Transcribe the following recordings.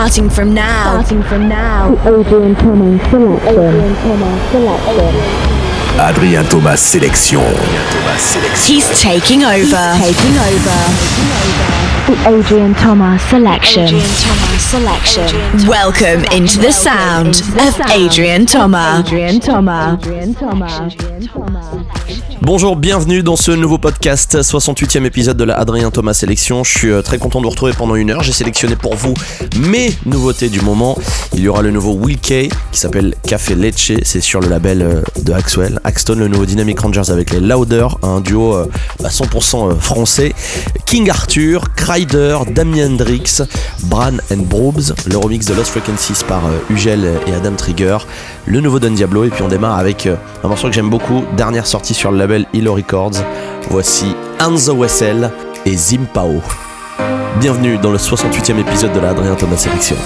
Starting from now. Starting from now. Adrian Thomas selection. Adrian Thomas selection. Adrien Thomas sélection. He's taking over. He's taking over. The Adrian Thomas selection. Adrian Thomas selection. Welcome into the sound of Adrian Thomas. Adrian Thomas. Adrian Thomas. Bonjour, bienvenue dans ce nouveau podcast, 68e épisode de la Adrien Thomas Sélection. Je suis euh, très content de vous retrouver pendant une heure. J'ai sélectionné pour vous mes nouveautés du moment. Il y aura le nouveau Will K qui s'appelle Café Leche, c'est sur le label euh, de Axwell. Axton, le nouveau Dynamic Rangers avec les Louder, un duo 100% euh, bah, français. King Arthur, Kryder, Damien Hendrix, Bran and Le remix de Lost Frequencies par Ugel et Adam Trigger, le nouveau Don Diablo, et puis on démarre avec un morceau que j'aime beaucoup, dernière sortie sur le label label Records. Voici Anzo Wessel et Zimpao. Bienvenue dans le 68e épisode de la Adrien Thomas Sélection.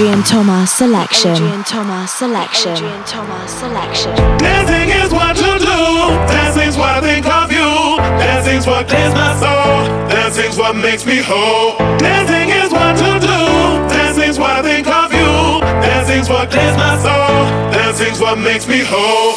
Adrian Thomas selection. Adrian Thomas selection. Adrian Thomas selection. Dancing is what you do. Dancing's what I think of you. Dancing's what clears my soul. Dancing's what makes me whole. Dancing is what you do. Dancing's what I think of you. Dancing's what clears my soul. Dancing's what makes me whole.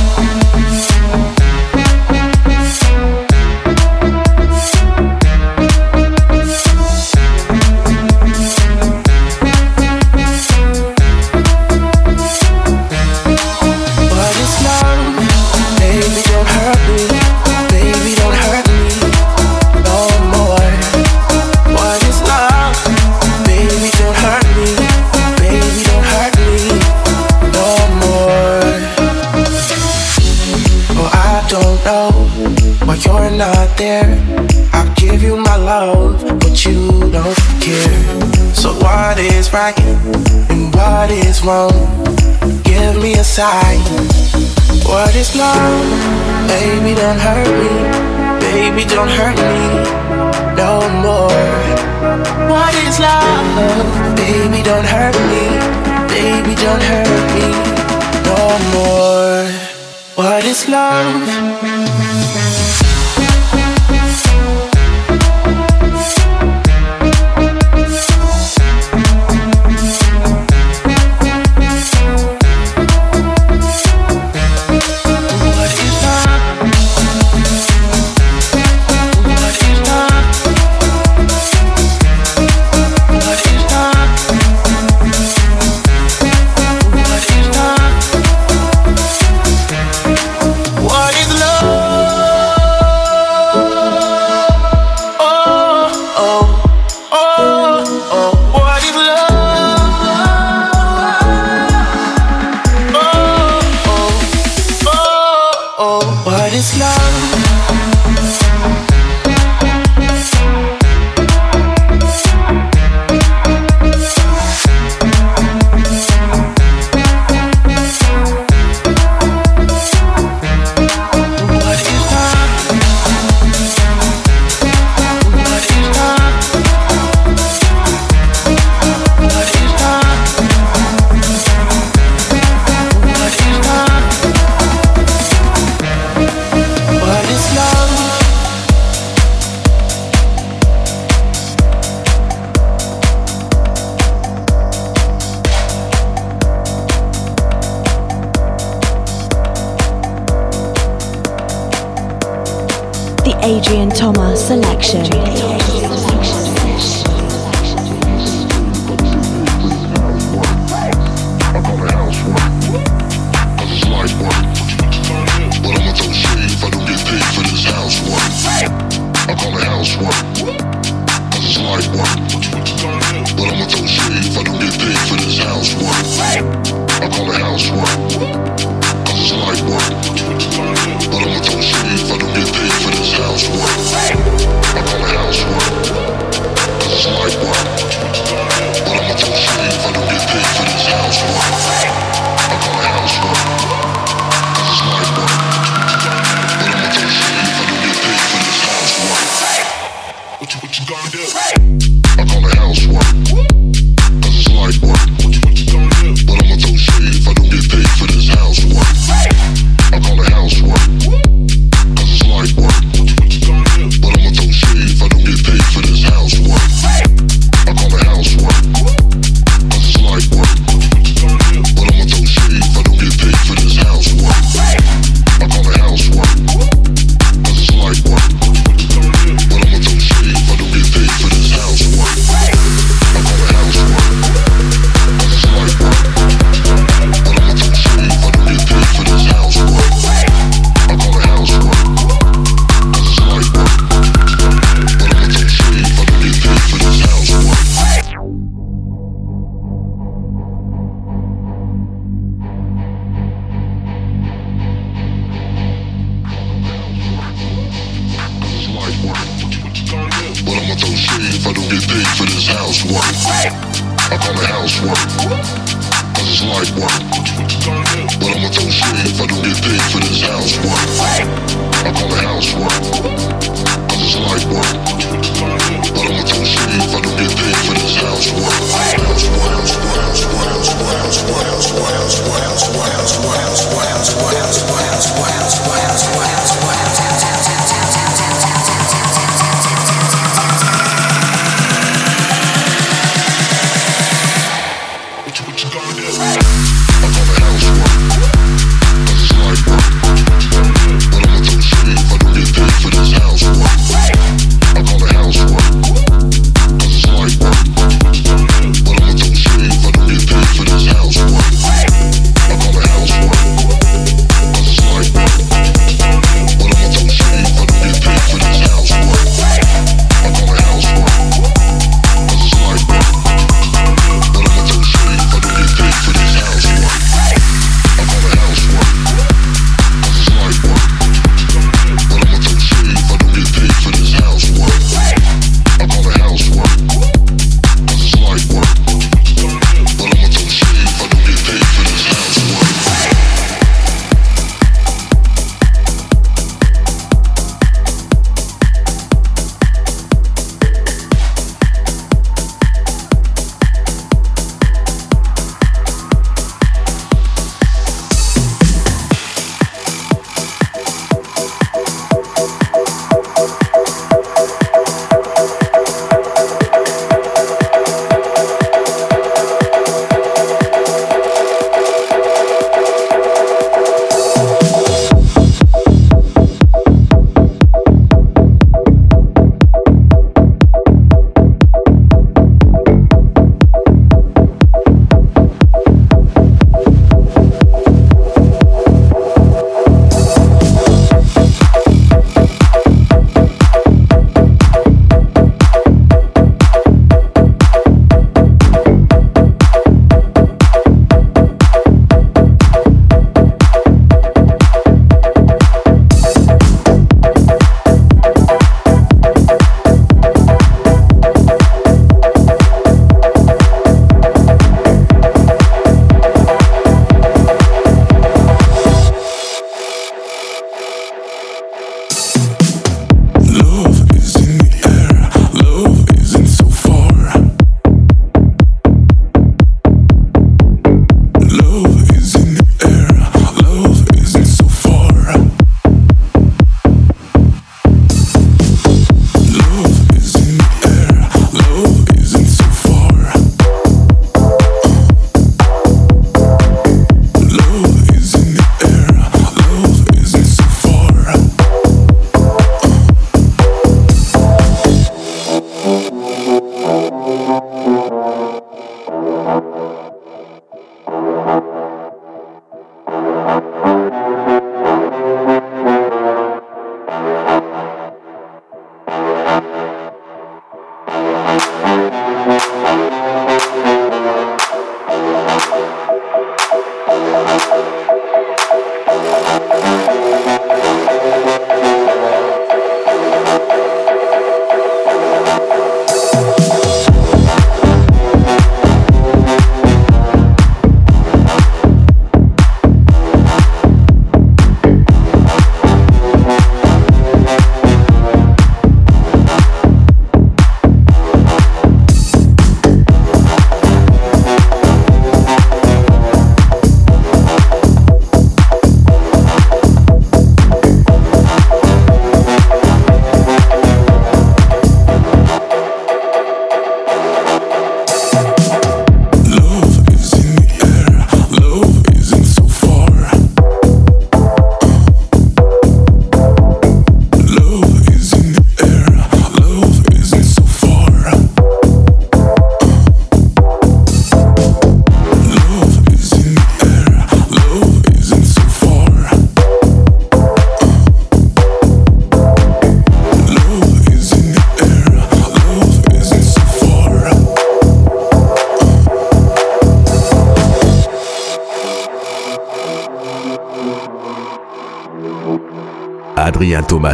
What is wrong. Give me a sign. What is love? Baby, don't hurt me. Baby, don't hurt me no more. What is love? Baby, don't hurt me. Baby, don't hurt me no more. What is love?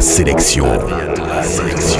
sélection. Bientôt la sélection.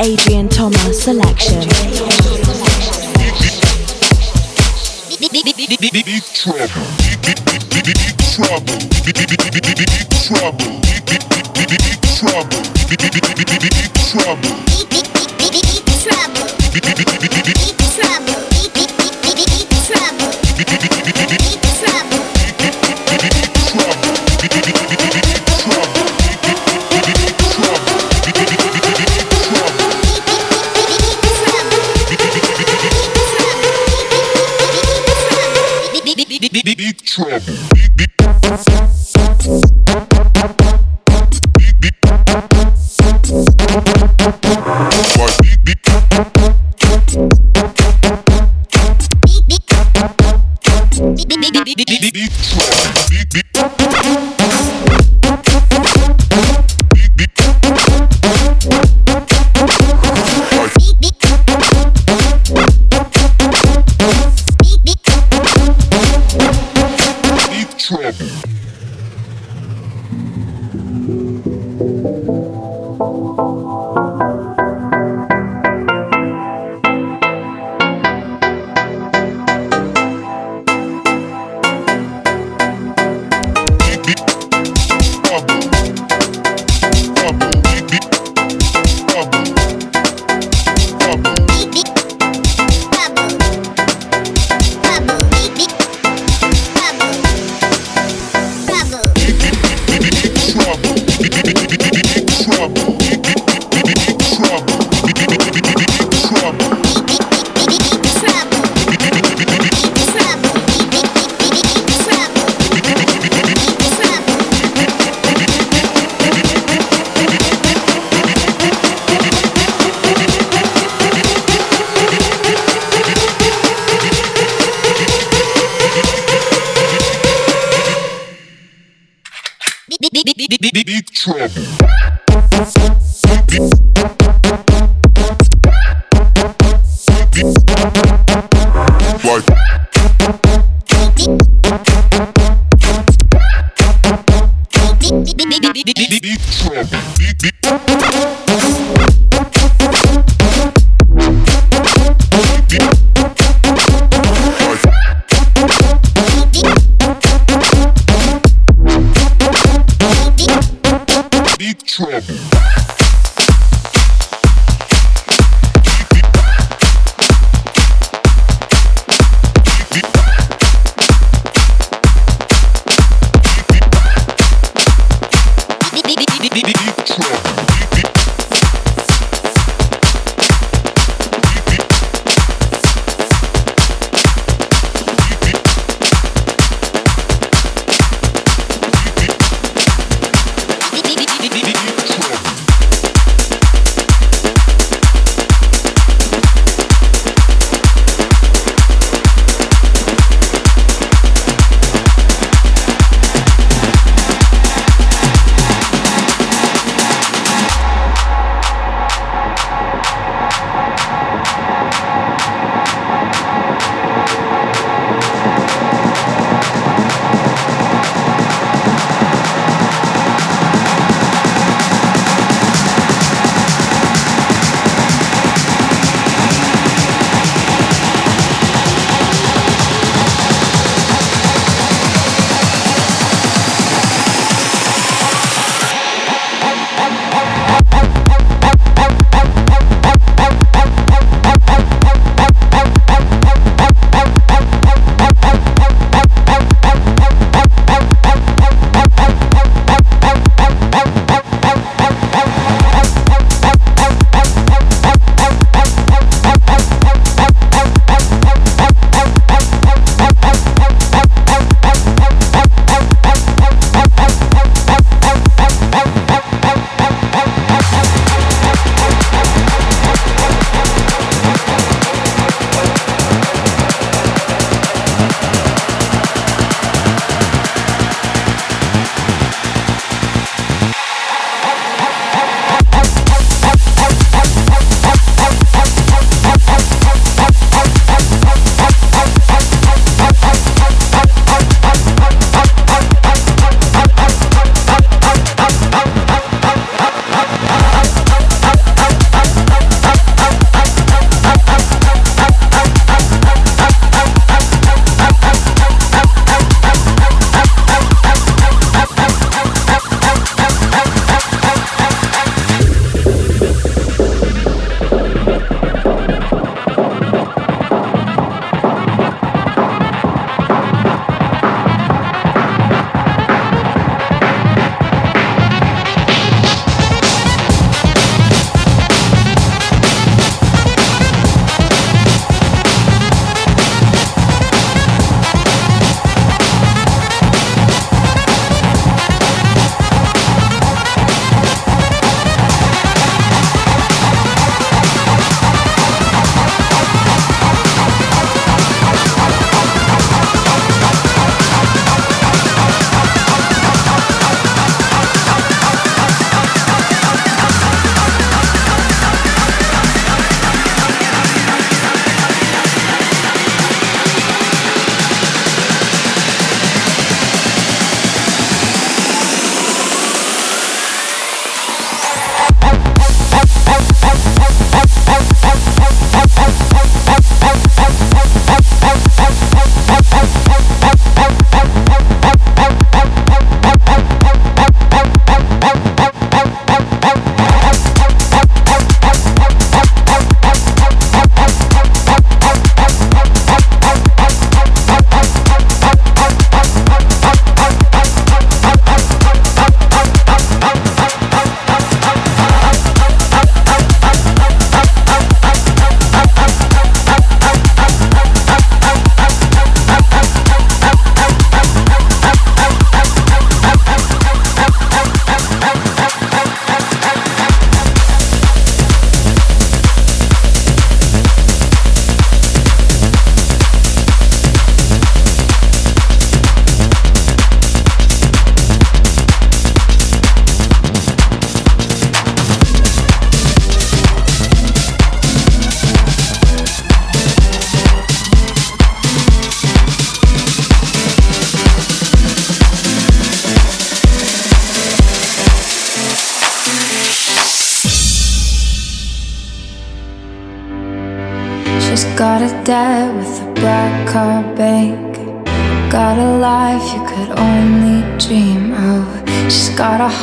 Adrian Thomas selection. Trouble. Trouble. Trouble. Trouble. Trouble. trouble. big big, big trouble.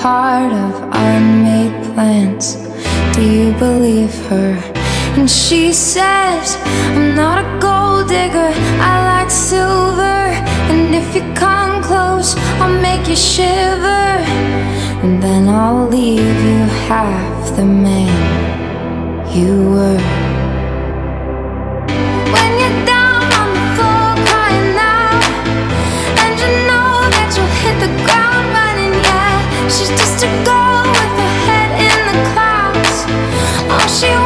Heart of unmade plans. Do you believe her? And she says, I'm not a gold digger, I like silver. And if you come close, I'll make you shiver. And then I'll leave you half the man you were. The floor She's just a girl with her head in the clouds. All she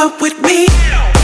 up with me.